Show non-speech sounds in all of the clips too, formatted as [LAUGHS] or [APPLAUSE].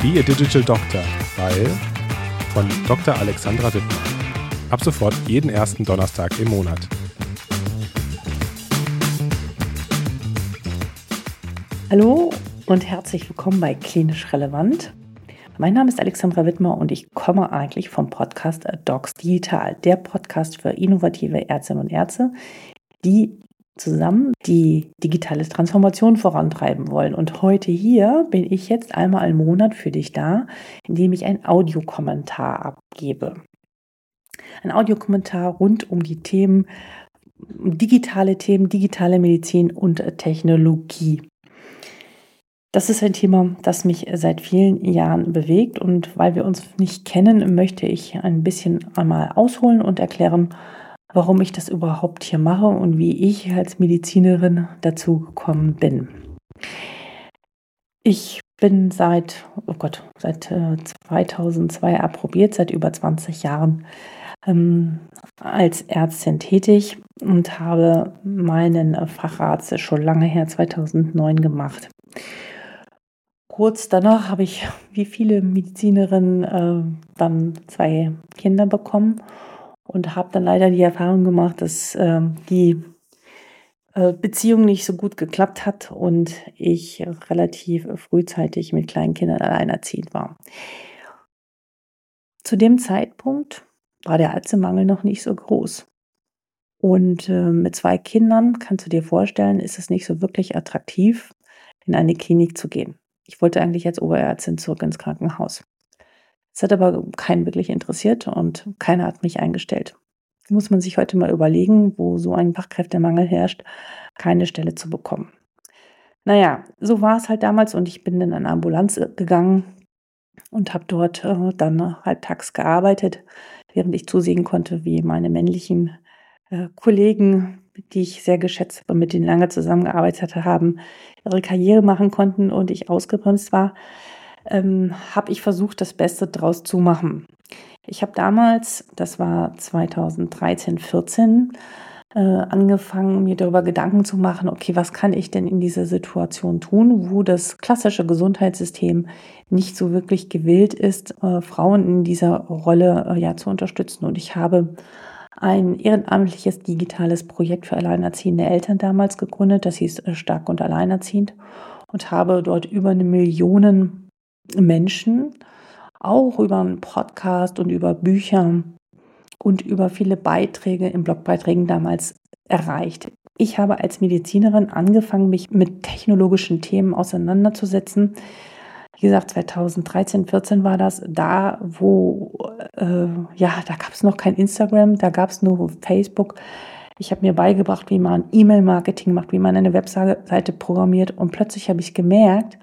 Be a Digital Doctor, weil von Dr. Alexandra Wittmann. Ab sofort jeden ersten Donnerstag im Monat. Hallo und herzlich willkommen bei Klinisch Relevant. Mein Name ist Alexandra Wittmer und ich komme eigentlich vom Podcast Docs Digital, der Podcast für innovative Ärztinnen und Ärzte, die zusammen die digitale Transformation vorantreiben wollen. Und heute hier bin ich jetzt einmal im Monat für dich da, indem ich einen Audiokommentar abgebe. Ein Audiokommentar rund um die Themen, digitale Themen, digitale Medizin und Technologie. Das ist ein Thema, das mich seit vielen Jahren bewegt und weil wir uns nicht kennen, möchte ich ein bisschen einmal ausholen und erklären, warum ich das überhaupt hier mache und wie ich als Medizinerin dazu gekommen bin. Ich bin seit, oh Gott, seit äh, 2002 approbiert, seit über 20 Jahren ähm, als Ärztin tätig und habe meinen Facharzt schon lange her, 2009 gemacht. Kurz danach habe ich, wie viele Medizinerinnen, äh, dann zwei Kinder bekommen und habe dann leider die Erfahrung gemacht, dass äh, die äh, Beziehung nicht so gut geklappt hat und ich relativ frühzeitig mit kleinen Kindern alleinerziehend war. Zu dem Zeitpunkt war der Ärztemangel noch nicht so groß. Und äh, mit zwei Kindern kannst du dir vorstellen, ist es nicht so wirklich attraktiv, in eine Klinik zu gehen. Ich wollte eigentlich als Oberärztin zurück ins Krankenhaus. Es hat aber keinen wirklich interessiert und keiner hat mich eingestellt. Muss man sich heute mal überlegen, wo so ein Fachkräftemangel herrscht, keine Stelle zu bekommen. Naja, so war es halt damals und ich bin in eine Ambulanz gegangen und habe dort äh, dann halbtags gearbeitet, während ich zusehen konnte, wie meine männlichen äh, Kollegen, die ich sehr geschätzt habe und mit denen lange zusammengearbeitet haben, ihre Karriere machen konnten und ich ausgebremst war ähm, habe ich versucht, das Beste draus zu machen. Ich habe damals, das war 2013, 14, äh, angefangen, mir darüber Gedanken zu machen, okay, was kann ich denn in dieser Situation tun, wo das klassische Gesundheitssystem nicht so wirklich gewillt ist, äh, Frauen in dieser Rolle äh, ja zu unterstützen. Und ich habe ein ehrenamtliches digitales Projekt für alleinerziehende Eltern damals gegründet, das hieß äh, Stark und Alleinerziehend und habe dort über eine Million Menschen, auch über einen Podcast und über Bücher und über viele Beiträge in Blogbeiträgen damals erreicht. Ich habe als Medizinerin angefangen, mich mit technologischen Themen auseinanderzusetzen. Wie gesagt, 2013, 14 war das, da wo, äh, ja, da gab es noch kein Instagram, da gab es nur Facebook. Ich habe mir beigebracht, wie man E-Mail-Marketing macht, wie man eine Webseite programmiert und plötzlich habe ich gemerkt,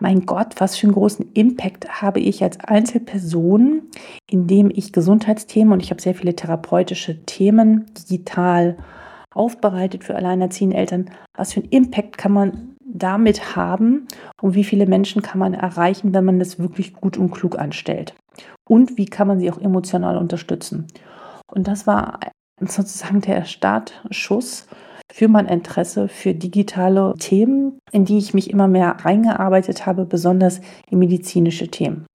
mein Gott, was für einen großen Impact habe ich als Einzelperson, indem ich Gesundheitsthemen und ich habe sehr viele therapeutische Themen digital aufbereitet für alleinerziehende Eltern. Was für einen Impact kann man damit haben und wie viele Menschen kann man erreichen, wenn man das wirklich gut und klug anstellt? Und wie kann man sie auch emotional unterstützen? Und das war sozusagen der Startschuss für mein Interesse für digitale Themen, in die ich mich immer mehr reingearbeitet habe, besonders in medizinische Themen.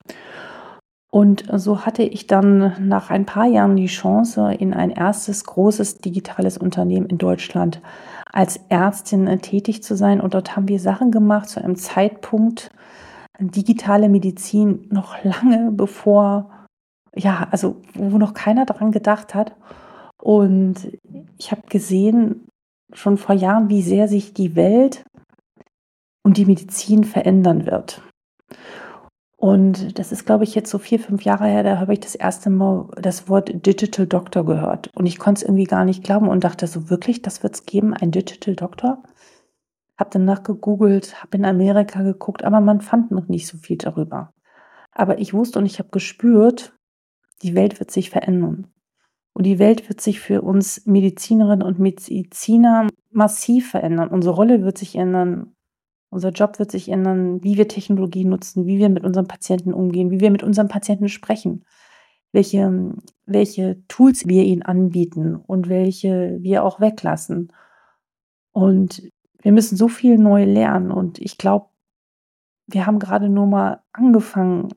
Und so hatte ich dann nach ein paar Jahren die Chance, in ein erstes großes digitales Unternehmen in Deutschland als Ärztin tätig zu sein. Und dort haben wir Sachen gemacht zu einem Zeitpunkt, digitale Medizin noch lange bevor, ja, also wo noch keiner daran gedacht hat. Und ich habe gesehen, schon vor Jahren, wie sehr sich die Welt und die Medizin verändern wird. Und das ist, glaube ich, jetzt so vier, fünf Jahre her, da habe ich das erste Mal das Wort Digital Doctor gehört. Und ich konnte es irgendwie gar nicht glauben und dachte so, wirklich, das wird es geben, ein Digital Doctor? Habe danach gegoogelt, habe in Amerika geguckt, aber man fand noch nicht so viel darüber. Aber ich wusste und ich habe gespürt, die Welt wird sich verändern. Und die Welt wird sich für uns Medizinerinnen und Mediziner massiv verändern. Unsere Rolle wird sich ändern. Unser Job wird sich ändern, wie wir Technologie nutzen, wie wir mit unseren Patienten umgehen, wie wir mit unseren Patienten sprechen, welche, welche Tools wir ihnen anbieten und welche wir auch weglassen. Und wir müssen so viel neu lernen. Und ich glaube, wir haben gerade nur mal angefangen,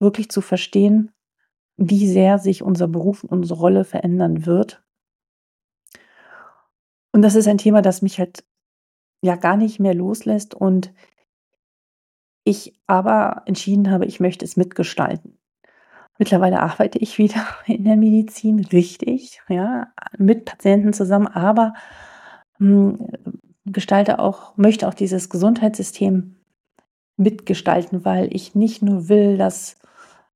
wirklich zu verstehen, wie sehr sich unser Beruf, unsere Rolle verändern wird. Und das ist ein Thema, das mich halt ja gar nicht mehr loslässt und ich aber entschieden habe, ich möchte es mitgestalten. Mittlerweile arbeite ich wieder [LAUGHS] in der Medizin richtig, ja, mit Patienten zusammen, aber hm, gestalte auch, möchte auch dieses Gesundheitssystem mitgestalten, weil ich nicht nur will, dass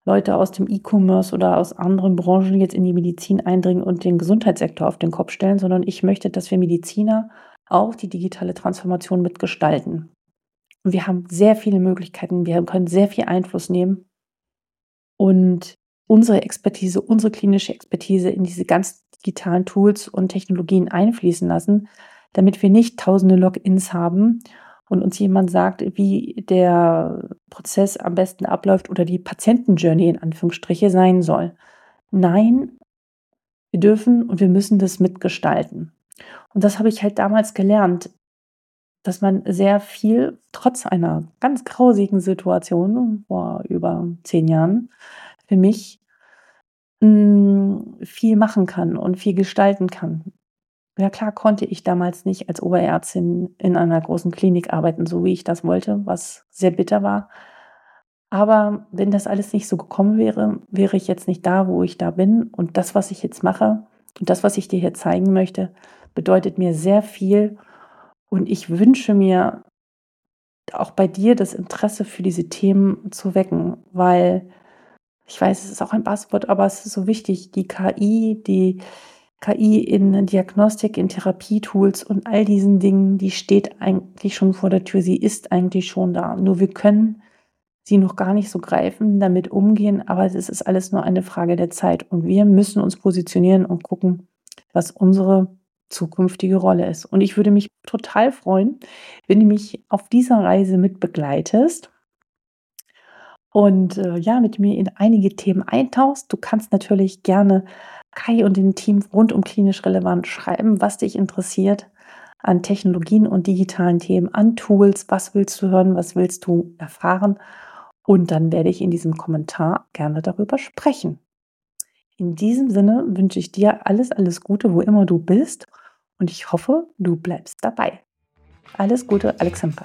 Leute aus dem E-Commerce oder aus anderen Branchen jetzt in die Medizin eindringen und den Gesundheitssektor auf den Kopf stellen, sondern ich möchte, dass wir Mediziner auch die digitale Transformation mitgestalten. Und wir haben sehr viele Möglichkeiten, wir können sehr viel Einfluss nehmen und unsere Expertise, unsere klinische Expertise in diese ganz digitalen Tools und Technologien einfließen lassen, damit wir nicht tausende Logins haben und uns jemand sagt, wie der Prozess am besten abläuft oder die Patientenjourney in Anführungsstriche sein soll. Nein, wir dürfen und wir müssen das mitgestalten. Und das habe ich halt damals gelernt, dass man sehr viel, trotz einer ganz grausigen Situation vor über zehn Jahren, für mich hm, viel machen kann und viel gestalten kann. Ja klar konnte ich damals nicht als Oberärztin in einer großen Klinik arbeiten, so wie ich das wollte, was sehr bitter war. Aber wenn das alles nicht so gekommen wäre, wäre ich jetzt nicht da, wo ich da bin. Und das, was ich jetzt mache und das, was ich dir hier zeigen möchte, bedeutet mir sehr viel. Und ich wünsche mir auch bei dir das Interesse für diese Themen zu wecken, weil ich weiß, es ist auch ein Passwort, aber es ist so wichtig, die KI, die KI in Diagnostik, in Therapietools und all diesen Dingen, die steht eigentlich schon vor der Tür. Sie ist eigentlich schon da. Nur wir können sie noch gar nicht so greifen, damit umgehen, aber es ist alles nur eine Frage der Zeit. Und wir müssen uns positionieren und gucken, was unsere zukünftige Rolle ist. Und ich würde mich total freuen, wenn du mich auf dieser Reise mit begleitest und äh, ja, mit mir in einige Themen eintauchst. Du kannst natürlich gerne Kai und dem Team rund um klinisch relevant schreiben, was dich interessiert an Technologien und digitalen Themen, an Tools, was willst du hören, was willst du erfahren. Und dann werde ich in diesem Kommentar gerne darüber sprechen. In diesem Sinne wünsche ich dir alles, alles Gute, wo immer du bist. Und ich hoffe, du bleibst dabei. Alles Gute, Alexandra.